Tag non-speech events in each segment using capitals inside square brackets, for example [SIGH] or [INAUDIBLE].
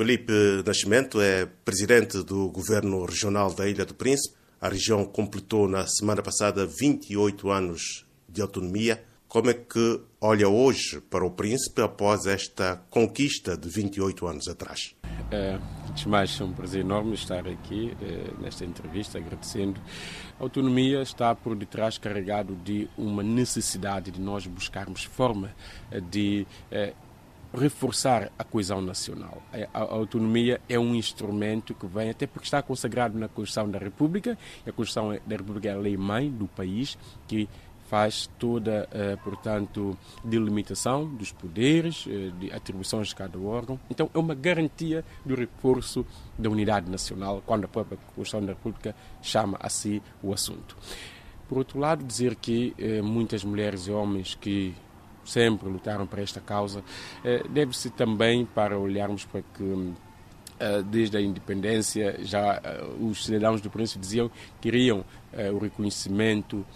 Felipe Nascimento é presidente do governo regional da Ilha do Príncipe. A região completou na semana passada 28 anos de autonomia. Como é que olha hoje para o Príncipe após esta conquista de 28 anos atrás? É, antes de mais, é um prazer enorme estar aqui é, nesta entrevista, agradecendo. A autonomia está por detrás carregado de uma necessidade de nós buscarmos forma de é, reforçar a coesão nacional. A, autonomia é um instrumento que vem, até porque está consagrado na Constituição da República, e a Constituição da República é a lei-mãe do país, que faz toda, eh, portanto, delimitação dos poderes, eh, de atribuições de cada órgão. Então, é uma garantia do reforço da unidade nacional, quando a própria Constituição da República chama a si o assunto. Por outro lado, dizer que eh, muitas mulheres e homens que sempre lutaram para esta causa, eh, deve-se também para olharmos para que eh, desde a independência já eh, os cidadãos do Príncipe diziam que queriam o reconhecimento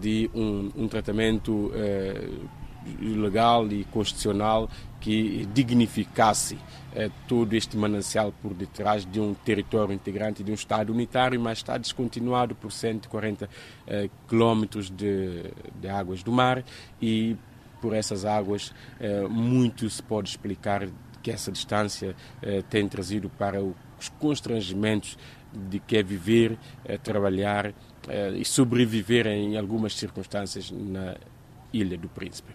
de um, um tratamento legal e constitucional que dignificasse todo este manancial por detrás de um território integrante de um Estado unitário, mas está descontinuado por 140 eh, quilómetros de, de águas do mar e por essas águas, eh, muito se pode explicar que essa distância eh, tem trazido para os constrangimentos de que é viver, eh, trabalhar e sobreviver em algumas circunstâncias na Ilha do Príncipe.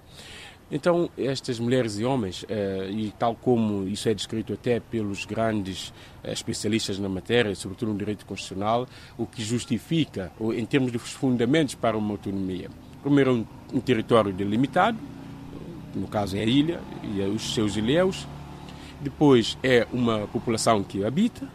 Então, estas mulheres e homens, e tal como isso é descrito até pelos grandes especialistas na matéria, sobretudo no direito constitucional, o que justifica, em termos de fundamentos para uma autonomia, primeiro, um território delimitado, no caso é a ilha e os seus ilhéus. Depois é uma população que habita.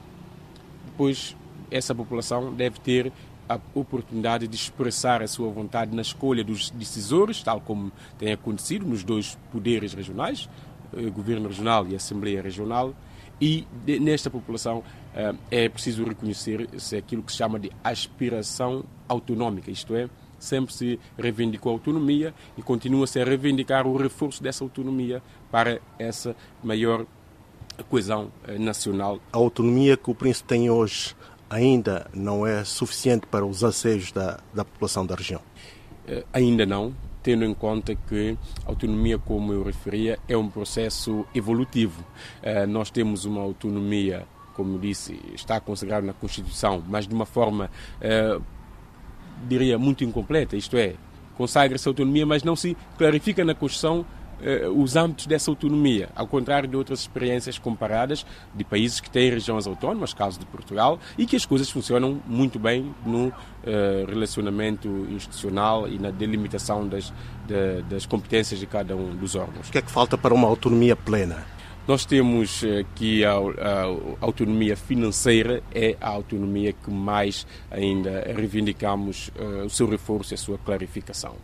Depois essa população deve ter a oportunidade de expressar a sua vontade na escolha dos decisores, tal como tem acontecido nos dois poderes regionais, eh, governo regional e Assembleia Regional. E nesta população eh, é preciso reconhecer-se aquilo que se chama de aspiração autonômica, isto é, sempre se reivindicou a autonomia e continua-se a reivindicar o reforço dessa autonomia para essa maior coesão eh, nacional. A autonomia que o Príncipe tem hoje ainda não é suficiente para os anseios da, da população da região? Uh, ainda não, tendo em conta que a autonomia, como eu referia, é um processo evolutivo. Uh, nós temos uma autonomia, como disse, está consagrada na Constituição, mas de uma forma uh, diria, muito incompleta, isto é, consagra-se autonomia, mas não se clarifica na Constituição eh, os âmbitos dessa autonomia, ao contrário de outras experiências comparadas de países que têm regiões autónomas, caso de Portugal, e que as coisas funcionam muito bem no eh, relacionamento institucional e na delimitação das, de, das competências de cada um dos órgãos. O que é que falta para uma autonomia plena? Nós temos eh, que a, a, autonomia financeira é a autonomia que mais ainda reivindicamos uh, o seu reforço e a sua clarificação.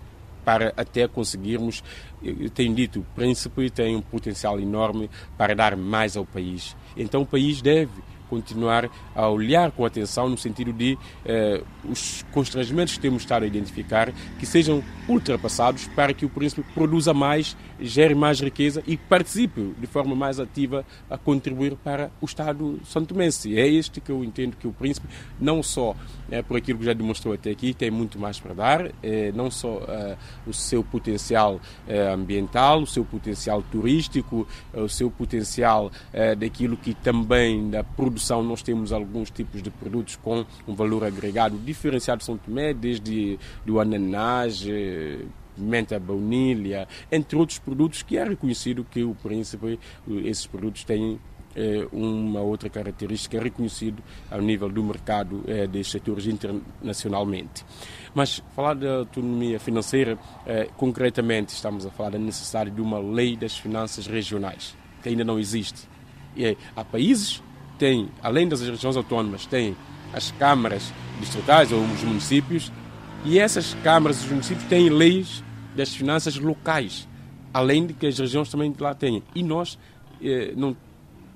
Para até conseguirmos, eu tenho dito, o príncipe tem um potencial enorme para dar mais ao país. Então o país deve continuar a olhar com atenção no sentido de eh, os constrangimentos que temos estado a identificar que sejam ultrapassados para que o príncipe produza mais, gere mais riqueza e participe de forma mais ativa a contribuir para o Estado santomense. É este que eu entendo que o príncipe, não só é, por aquilo que já demonstrou até aqui, tem muito mais para dar, é, não só é, o seu potencial é, ambiental, o seu potencial turístico, é, o seu potencial daquilo que também da produção nós temos alguns tipos de produtos com um valor agregado diferenciado de São Tomé, desde do ananás, menta baunilha, entre outros produtos que é reconhecido que o príncipe, esses produtos têm é uma outra característica é reconhecida ao nível do mercado é, dos setores internacionalmente. Mas falar da autonomia financeira, é, concretamente estamos a falar da necessidade de uma lei das finanças regionais, que ainda não existe. E há países têm, além das regiões autónomas, têm as câmaras distritais ou os municípios, e essas câmaras e os municípios têm leis das finanças locais, além de que as regiões também lá têm. E nós eh, não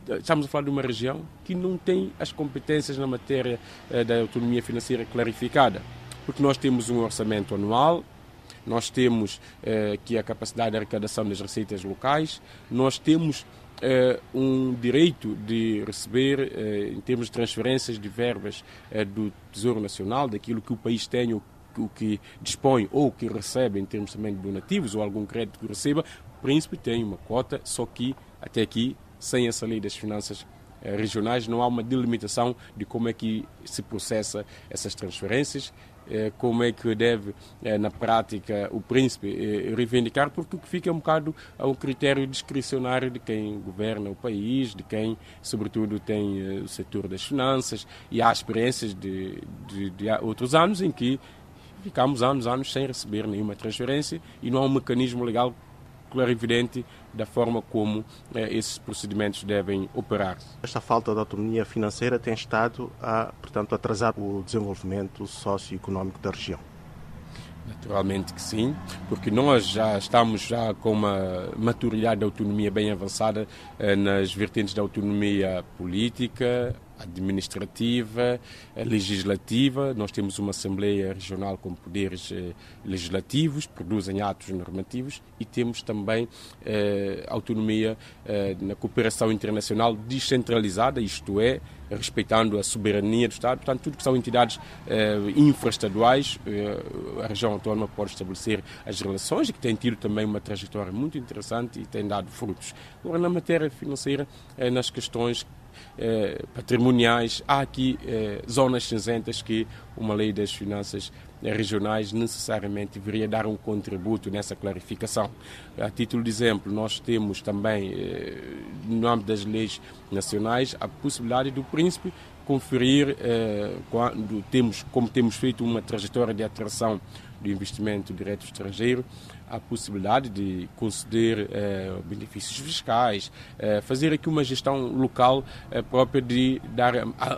estamos a falar de uma região que não tem as competências na matéria eh, da autonomia financeira clarificada, porque nós temos um orçamento anual, nós temos eh, que a capacidade de arrecadação das receitas locais, nós temos um direito de receber, eh, em termos de transferências de verbas eh, do Tesouro Nacional, daquilo que o país tem, o, o que dispõe ou que recebe em termos também de donativos ou algum crédito que receba, o príncipe tem uma cota, só que até aqui, sem essa lei das finanças regionais, não há uma delimitação de como é que se processa essas transferências, como é que deve, eh, na prática, o príncipe reivindicar, porque o que fica é um bocado a um critério discricionário de quem governa o país, de quem, sobretudo, tem o setor das finanças, e há experiências de, de, de outros anos em que ficamos anos, anos sem receber nenhuma transferência e não há um mecanismo legal clarividente da forma como eh, esses procedimentos devem operar. Esta falta de autonomia financeira tem estado a, portanto, atrasar o desenvolvimento socioeconómico da região. Naturalmente que sim, porque nós já estamos já com uma maturidade de autonomia bem avançada eh, nas vertentes da autonomia política, administrativa, eh, legislativa. Nós temos uma Assembleia Regional com poderes eh, legislativos, produzem atos normativos e temos também eh, autonomia eh, na cooperação internacional descentralizada, isto é, respeitando a soberania do Estado. Portanto, tudo que são entidades eh, infraestaduais, eh, a região autónoma pode estabelecer as relações e que tem tido também uma trajetória muito interessante e tem dado frutos. Agora, na matéria financeira, nas questões eh, patrimoniais, há aqui eh, zonas cinzentas que uma lei das finanças eh, regionais necessariamente deveria dar um contributo nessa clarificação. A título de exemplo, nós temos também, eh, no âmbito das leis nacionais, a possibilidade do príncipe conferir, eh, quando temos, como temos feito uma trajetória de atração do investimento direto estrangeiro, a possibilidade de conceder eh, benefícios fiscais, eh, fazer aqui uma gestão local eh, própria de dar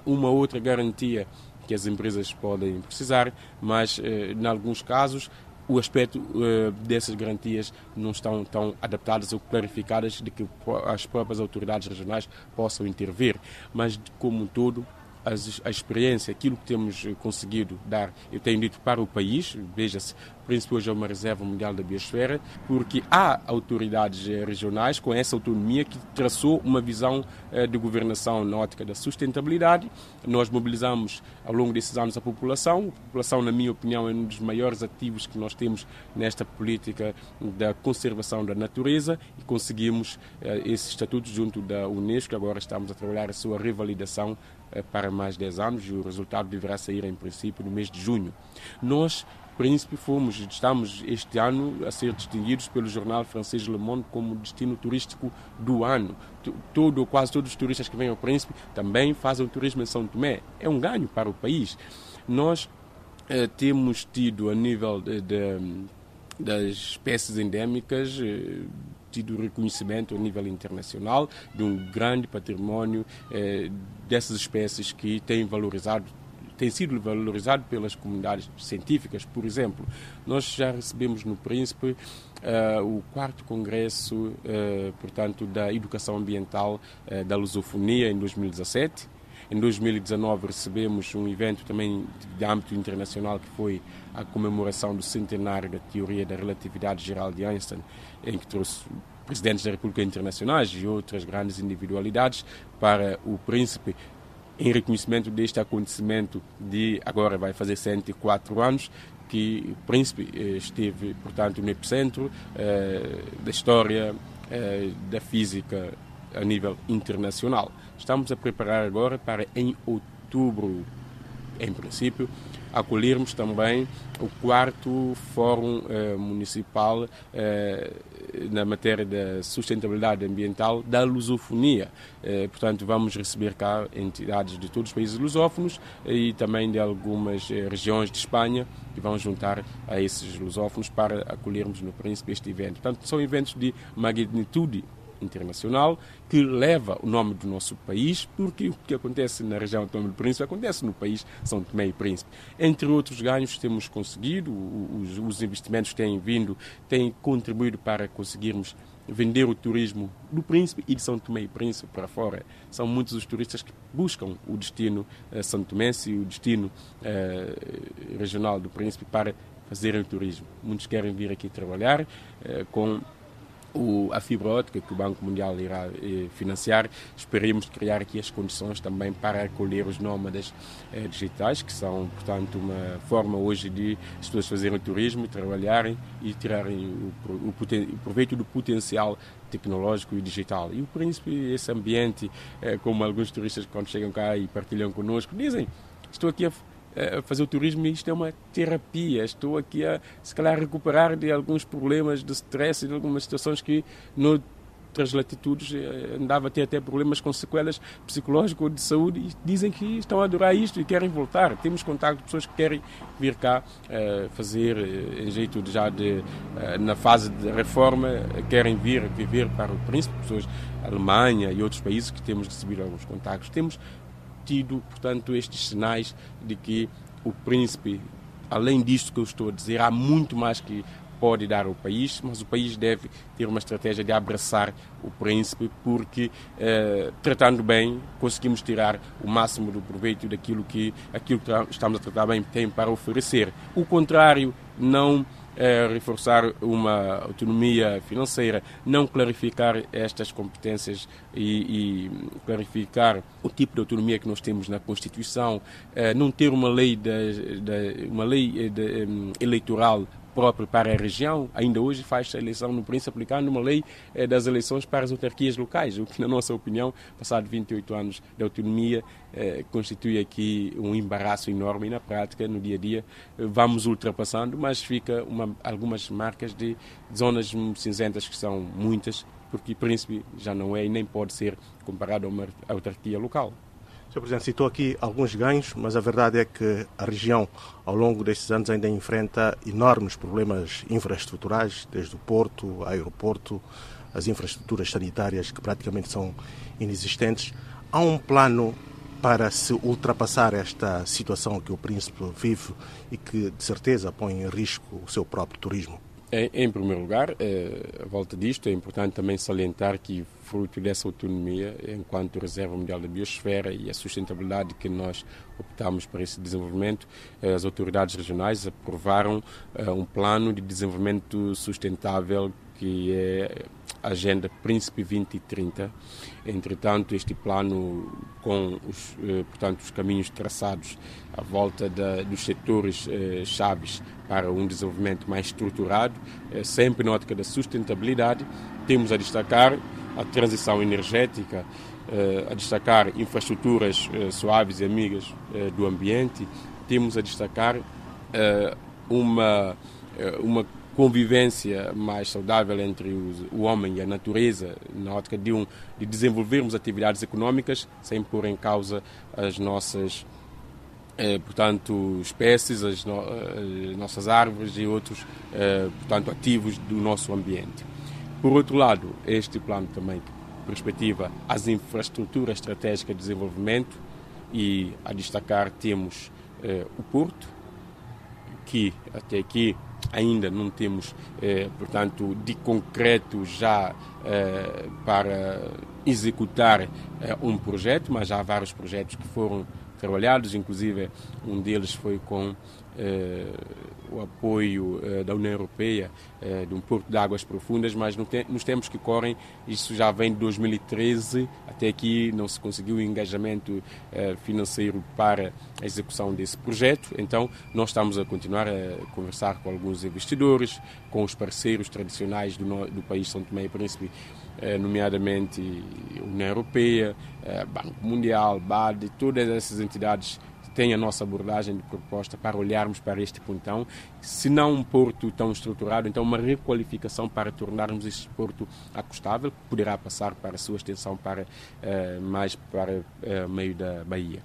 uma outra garantia que as empresas podem precisar, mas em alguns casos o aspecto uh, dessas garantias não estão tão adaptadas ou clarificadas de que as próprias autoridades regionais possam intervir. Mas, como um todo, a experiência, aquilo que temos conseguido dar, eu tenho dito para o país, veja-se, Príncipe hoje é uma reserva mundial da biosfera, porque há autoridades eh, regionais com essa autonomia que traçou uma visão eh, de governação na ótica da sustentabilidade. Nós mobilizamos ao longo desses anos a população. A população, na minha opinião, é um dos maiores ativos que nós temos nesta política da conservação da natureza e conseguimos eh, esse estatuto junto da Unesco. Agora estamos a trabalhar a sua revalidação para mais 10 anos e o resultado deverá sair, em princípio, no mês de junho. Nós Príncipe fomos, estamos este ano a ser distinguidos pelo jornal francês Le Monde como destino turístico do ano. Todo, quase todos os turistas que vêm ao Príncipe também fazem turismo em São Tomé. É um ganho para o país. Nós eh, temos tido, a nível de, de, das espécies endémicas, eh, tido reconhecimento a nível internacional de um grande património eh, dessas espécies que têm valorizado tem sido valorizado pelas comunidades científicas. Por exemplo, nós já recebemos no Príncipe uh, o quarto congresso, uh, portanto, da educação ambiental uh, da lusofonia em 2017. Em 2019 recebemos um evento também de âmbito internacional que foi a comemoração do centenário da teoria da relatividade geral de Einstein, em que trouxe presidentes da República Internacionais e outras grandes individualidades para o príncipe em reconhecimento deste acontecimento de agora vai fazer 104 anos que o príncipe eh, esteve, portanto, no epicentro eh, da história eh, da física a nível internacional. Estamos a preparar agora para em outubro, em princípio, acolhermos também o quarto Fórum eh, Municipal eh, na matéria da sustentabilidade ambiental da lusofonia. Eh, portanto, vamos receber cá entidades de todos os países lusófonos e também de algumas eh, regiões de Espanha que vão juntar a esses lusófonos para acolhermos no Príncipe este evento. Portanto, são eventos de magnitude internacional que leva o nome do nosso país, porque o que acontece na região autónoma do Príncipe acontece no país São Tomé e Príncipe. Entre outros ganhos temos conseguido, os, os investimentos têm vindo, têm contribuído para conseguirmos vender o turismo do Príncipe e de São Tomé e Príncipe para fora. São muitos os turistas que buscam o destino São Tomense e o destino uh, regional do Príncipe para fazerem turismo. Muitos querem vir aqui trabalhar com o, a fibra ótica que o Banco Mundial irá eh, financiar. Esperemos criar aqui as condições também para acolher os nómadas eh, digitais, que são, portanto, uma forma hoje de as pessoas fazerem turismo, trabalharem e tirarem o, o, o proveito do potencial tecnológico e digital. E o Príncipe, esse ambiente, eh, como alguns turistas quando chegam cá e partilham conosco, dizem, estou aqui a a fazer o turismo e isto é uma terapia. Estou aqui a, se calhar, recuperar de alguns problemas de stress de algumas situações que noutras latitudes eh, andava a ter até problemas com sequelas psicológicas ou de saúde e dizem que estão a adorar isto e querem voltar. Temos contato de pessoas que querem vir cá uh, fazer, em jeito de, já de, uh, na fase de reforma, querem vir viver para o Príncipe, pessoas da Alemanha e outros países que temos recebido alguns contactos. Temos tido, portanto, estes sinais de que o príncipe, além disto que eu estou a dizer, há muito mais que pode dar ao país, mas o país deve ter uma estratégia de abraçar o príncipe, porque eh, tratando bem conseguimos tirar o máximo do proveito daquilo que aquilo que estamos a tratar bem tem para oferecer. O contrário não é reforçar uma autonomia financeira, não clarificar estas competências e, e, clarificar o tipo de autonomia que nós temos na Constituição, é, não ter uma lei, de, de uma lei de, um, eleitoral próprio para a região. Ainda hoje faz a eleição no Príncipe aplicando uma lei eh, das eleições para as autarquias locais, o que, na nossa opinião, passado 28 anos de autonomia, eh, constitui aqui um embaraço enorme e, na prática, no dia a dia, eh, vamos ultrapassando, mas fica uma, algumas marcas de zonas cinzentas que são muitas, porque Príncipe já não é e nem pode ser comparado a uma autarquia local. Sr. Presidente, citou aqui alguns ganhos, mas a verdade é que a região, ao longo destes anos, ainda enfrenta enormes problemas infraestruturais, desde o porto, aeroporto, as infraestruturas sanitárias que praticamente são inexistentes. Há um plano para se ultrapassar esta situação que o Príncipe vive e que, de certeza, põe em risco o seu próprio turismo? Em, primeiro lugar, eh, a volta disto, é importante também salientar que, fruto dessa autonomia, enquanto Reserva Mundial da Biosfera e a sustentabilidade que nós optamos para esse desenvolvimento, eh, as autoridades regionais aprovaram eh, um plano de desenvolvimento sustentável que é Agenda Príncipe 2030. Entretanto, este plano, com os, portanto, os caminhos traçados à volta da, dos setores chaves para um desenvolvimento mais estruturado, eh, sempre na ótica da sustentabilidade. Temos a destacar a transição energética, eh, a destacar infraestruturas eh, suaves e amigas do ambiente, temos a destacar uma, uma convivência mais saudável entre o homem e a natureza, na ótica de, um, de desenvolvermos atividades econômicas sem pôr em causa as nossas eh, portanto, espécies, as, no, as, nossas árvores e outros, eh, portanto, ativos do nosso ambiente. Por outro lado, este plano também perspectiva as infraestruturas estratégicas de desenvolvimento e a destacar temos eh, o porto, que até aqui ainda não temos, eh, portanto, de concreto já eh, para executar eh, um projeto, mas há vários projetos que foram trabalhados, inclusive um deles foi com eh, o apoio eh, da União Europeia eh, de um porto de águas profundas, mas no te nos tempos que correm, isso já vem de 2013, até aqui não se conseguiu engajamento eh, financeiro para a execução desse projeto, então nós estamos a continuar a conversar com alguns investidores, com os parceiros tradicionais do, do país São Tomé e Príncipe, eh, nomeadamente União Europeia, eh, Banco Mundial, BAD, todas essas entidades têm a nossa abordagem de proposta para olharmos para este pontão, se não um porto tão estruturado, então uma requalificação para tornarmos este porto acostável, que poderá passar para a sua extensão para eh, mais para meio da Bahia.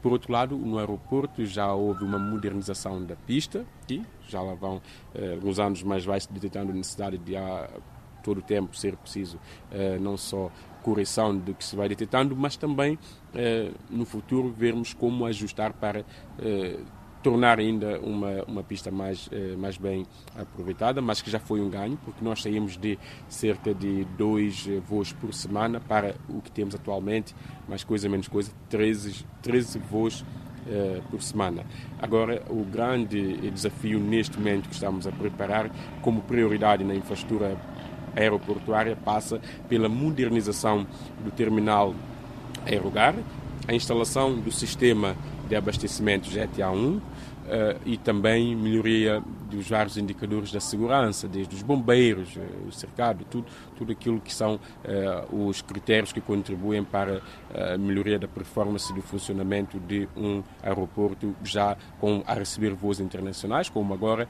Por outro lado, no aeroporto já houve uma modernização da pista e já lá vão alguns anos, mas vai se detectando a necessidade de todo o tempo ser preciso eh, não só correção do que se vai detectando, mas também eh, no futuro vermos como ajustar para eh, tornar ainda uma, uma pista mais, mais bem aproveitada, mas que já foi um ganho, porque nós saímos de cerca de dois voos por semana para o que temos atualmente, mais coisa menos coisa, 13, 13 voos por semana. Agora, o grande desafio neste momento que estamos a preparar como prioridade na infraestrutura aeroportuária passa pela modernização do terminal Aerogar, a instalação do sistema de abastecimento GTA 1 Uh, e também melhoria dos vários indicadores da segurança, desde os bombeiros, uh, o cercado, tudo, tudo aquilo que são uh, os critérios que contribuem para a melhoria da performance do funcionamento de um aeroporto já com, a receber voos internacionais, como agora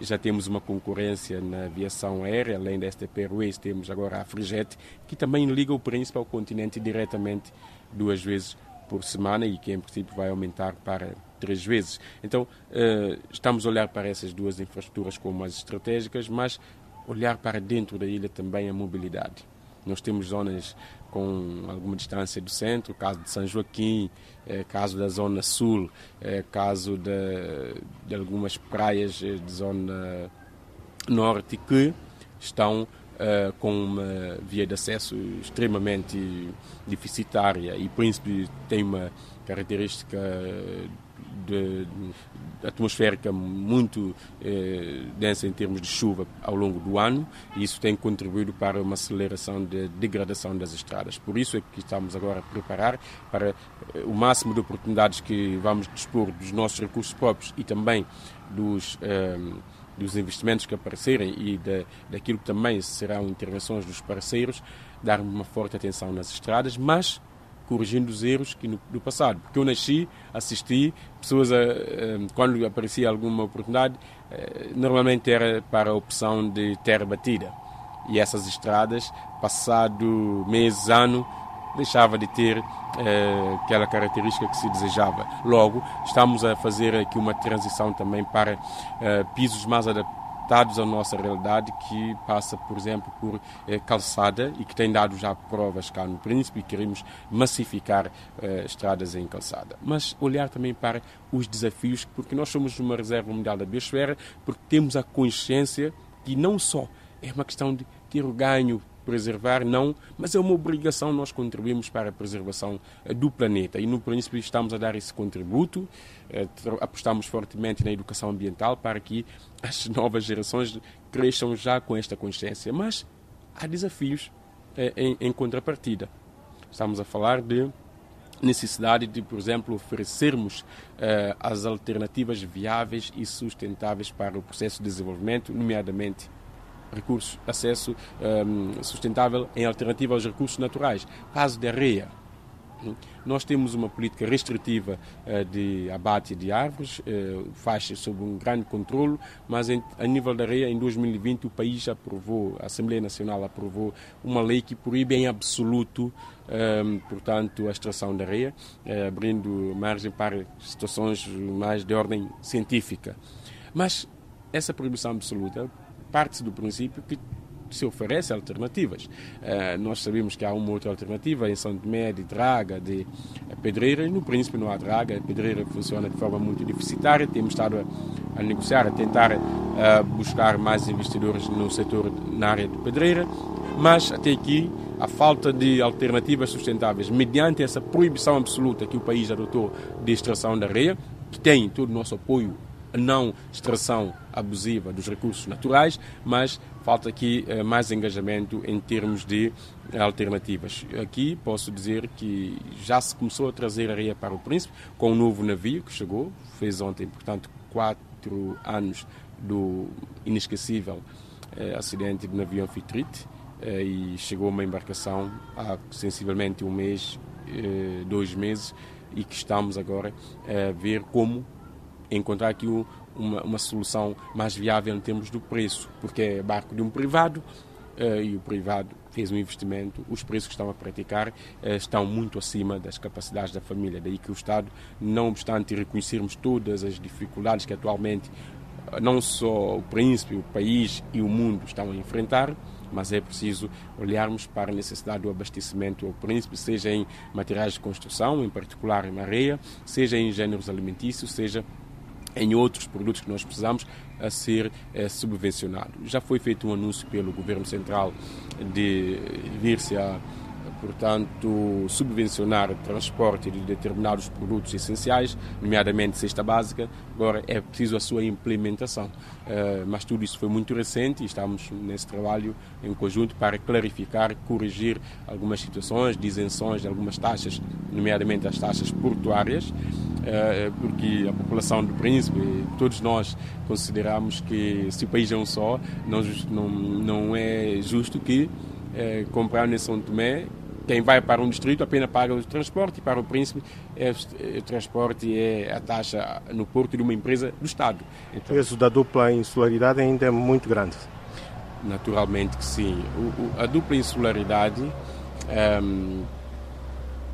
já temos uma concorrência na aviação aérea, além da STP Airways, temos agora a Frijet, que também liga o príncipe ao continente diretamente duas vezes por semana e que em princípio vai aumentar para três vezes. Então, uh, estamos a olhar para essas duas infraestruturas como as estratégicas, mas olhar para dentro da ilha também a mobilidade. Nós temos zonas com alguma distância do centro, caso de São Joaquim, eh, caso da zona sul, eh, caso de, de, algumas praias de zona norte que estão Uh, com uma via de acesso extremamente deficitária e Príncipe tem uma característica de, de atmosférica muito eh, densa em termos de chuva ao longo do ano e isso tem contribuído para uma aceleração de degradação das estradas. Por isso é que estamos agora a preparar para eh, o máximo de oportunidades que vamos dispor dos nossos recursos próprios e também dos eh, dos investimentos que aparecerem e de, daquilo que também serão intervenções dos parceiros, dar uma forte atenção nas estradas, mas corrigindo os erros que no, do passado. Porque eu nasci, assisti, pessoas, a, a, quando aparecia alguma oportunidade, eh, normalmente era para a opção de terra batida. E essas estradas, passado mês, ano, deixava de ter eh, aquela característica que se desejava. Logo, estamos a fazer aqui uma transição também para eh, pisos mais adaptados à nossa realidade, que passa, por exemplo, por eh, calçada e que tem dado já provas cá no Príncipe e queremos massificar eh, estradas em calçada. Mas olhar também para os desafios, porque nós somos uma reserva mundial da biosfera, porque temos a consciência que não só é uma questão de ter o ganho preservar, não, mas é uma obrigação nós contribuirmos para a preservação eh, do planeta. E no princípio estamos a dar esse contributo, eh, apostamos fortemente na educação ambiental para que [LAUGHS] as novas gerações cresçam já com esta consciência. Mas há desafios eh, em, em contrapartida. Estamos a falar de necessidade de, por exemplo, oferecermos as alternativas viáveis e sustentáveis para o processo de desenvolvimento, nomeadamente recursos, acesso um, sustentável em alternativa aos recursos naturais. Caso de areia, nós temos uma política restritiva uh, de abate de árvores, uh, faz sob um grande controle, mas a nível da areia, em 2020, o país aprovou, a Assembleia Nacional aprovou uma lei que proíbe em absoluto, um, portanto, a extração da areia, uh, abrindo margem para situações mais de ordem científica. Mas essa proibição absoluta parte-se do princípio que se oferece alternativas. Uh, nós sabemos que há uma outra alternativa em São Tomé, de draga, de pedreira, e no Príncipe não há draga, a pedreira funciona de forma muito deficitária, temos estado a, a negociar, a tentar uh, buscar mais investidores no setor, na área de pedreira, mas até aqui a falta de alternativas sustentáveis, mediante essa proibição absoluta que o país adotou de extração da areia, que tem todo o nosso apoio não extração abusiva dos recursos naturais, mas falta aqui eh, mais engajamento em termos de alternativas. Aqui posso dizer que já se começou a trazer areia para o Príncipe com um novo navio que chegou, fez ontem, portanto, quatro anos do inesquecível eh, acidente do navio Anfitrite eh, e chegou uma embarcação há sensivelmente um mês, dois meses e que estamos agora a ver como encontrar aqui uma, uma solução mais viável em termos do preço, porque é barco de um privado uh, e o privado fez um investimento, os preços que estão a praticar uh, estão muito acima das capacidades da família. Daí que o Estado, não obstante reconhecermos todas as dificuldades que atualmente uh, não só o príncipe, o país e o mundo estão a enfrentar, mas é preciso olharmos para a necessidade do abastecimento ao príncipe, seja em materiais de construção, em particular em areia, seja em géneros alimentícios, seja em outros produtos que nós precisamos a ser é, subvencionado. Já foi feito um anúncio pelo Governo Central de vir-se a portanto, subvencionar o transporte de determinados produtos essenciais, nomeadamente cesta básica. Agora é preciso a sua implementação. Uh, mas tudo isso foi muito recente e estamos nesse trabalho em conjunto para clarificar, corrigir algumas situações de isenções de algumas taxas, nomeadamente as taxas portuárias, uh, porque a população do Príncipe, todos nós consideramos que se o país é um só, não, não, é justo que uh, comprar em São Tomé quem vai para um distrito apenas paga o transporte e para o príncipe é, o transporte é a taxa no porto de uma empresa do Estado. Então, o peso da dupla insularidade ainda é muito grande. Naturalmente que sim. O, o, a dupla insularidade um,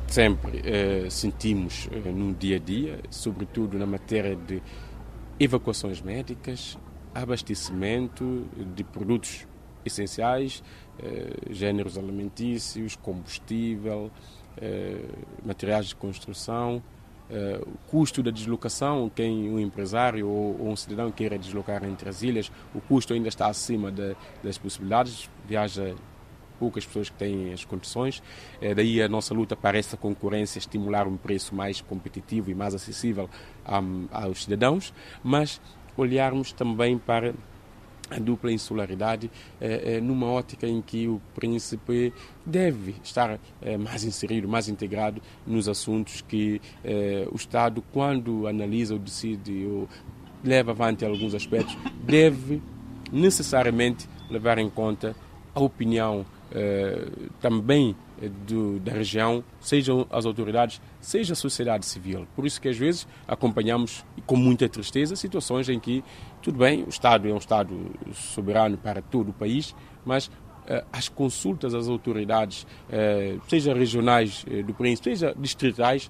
sempre uh, sentimos uh, no dia a dia, sobretudo na matéria de evacuações médicas, abastecimento de produtos essenciais, géneros alimentícios, combustível, materiais de construção, o custo da deslocação, quem um empresário ou, um cidadão queira deslocar entre as ilhas, o custo ainda está acima de, das possibilidades, viaja poucas pessoas que têm as condições. Daí a nossa luta para essa concorrência, estimular um preço mais competitivo e mais acessível aos cidadãos, mas olharmos também para a dupla insularidade é, numa ótica em que o príncipe deve estar é, mais inserido, mais integrado nos assuntos que o Estado, quando analisa ou decide ou leva avante alguns aspectos, deve necessariamente levar em conta a opinião também do, da região, sejam as autoridades, seja a sociedade civil. Por isso que às vezes acompanhamos com muita tristeza situações em que, tudo bem, o Estado é um Estado soberano para todo o país, mas eh, as consultas às autoridades, eh, seja regionais do Príncipe, seja distritais,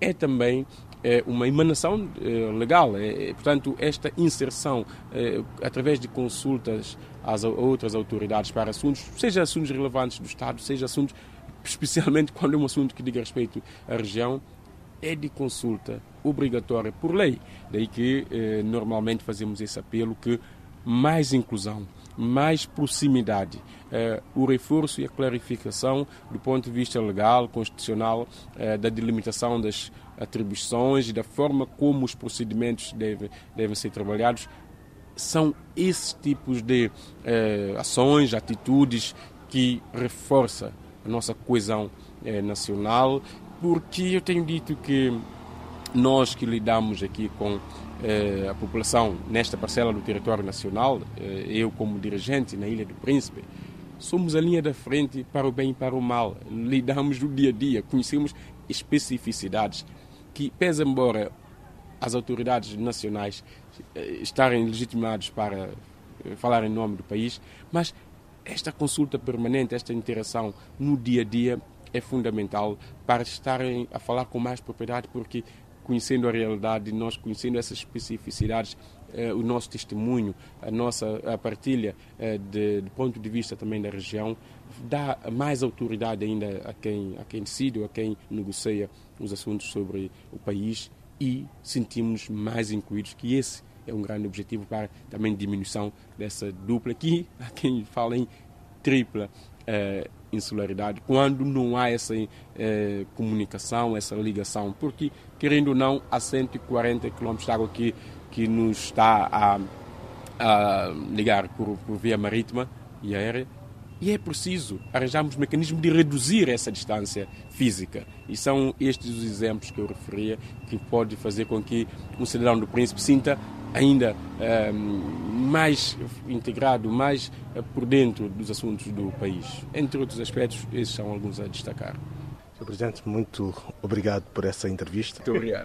é também é uma emanação é, legal. É, portanto, esta inserção é, através de consultas às outras autoridades para assuntos, seja assuntos relevantes do Estado, seja assuntos, [LAUGHS] especialmente quando é um assunto que diga respeito à região, é de consulta obrigatória por lei. Daí que eh, normalmente fazemos esse apelo que mais inclusão, mais proximidade, eh, o reforço e a clarificação do ponto de vista legal, constitucional, eh, da delimitação das atribuições e da forma como os procedimentos devem, devem ser trabalhados, são esses tipos de eh, ações, atitudes que reforça a nossa coesão eh, nacional, porque eu tenho dito que nós que lidamos aqui com eh, a população nesta parcela do território nacional, eh, eu como dirigente na Ilha do Príncipe, somos a linha da frente para o bem e para o mal. Lidamos no dia a dia, conhecemos especificidades que, pese embora as autoridades nacionais eh, estarem legitimados para eh, falar em nome do país, mas esta consulta permanente, esta interação no dia a dia é fundamental para estarem a falar com mais propriedade, porque conhecendo a realidade, nós conhecendo essas especificidades, eh, o nosso testemunho, a nossa a partilha eh, de, ponto de vista também da região, dá mais autoridade ainda a quem, a quem decide ou a quem negocia os assuntos sobre o país e sentimos mais incluídos que esse é um grande objetivo para também diminuição dessa dupla que [LAUGHS] há quem fala em tripla eh, insularidade quando não há essa eh, comunicação, essa ligação, porque querendo ou não há 140 km de água que, que nos está a, a ligar por, por via marítima e aérea e é preciso arranjarmos mecanismos de reduzir essa distância física. E são estes os exemplos que eu referia que pode fazer com que um cidadão do Príncipe sinta ainda eh, mais integrado, mais eh, por dentro dos assuntos do país. Entre outros aspectos, esses são alguns a destacar. Sr. Presidente, muito obrigado por essa entrevista. Muito obrigado.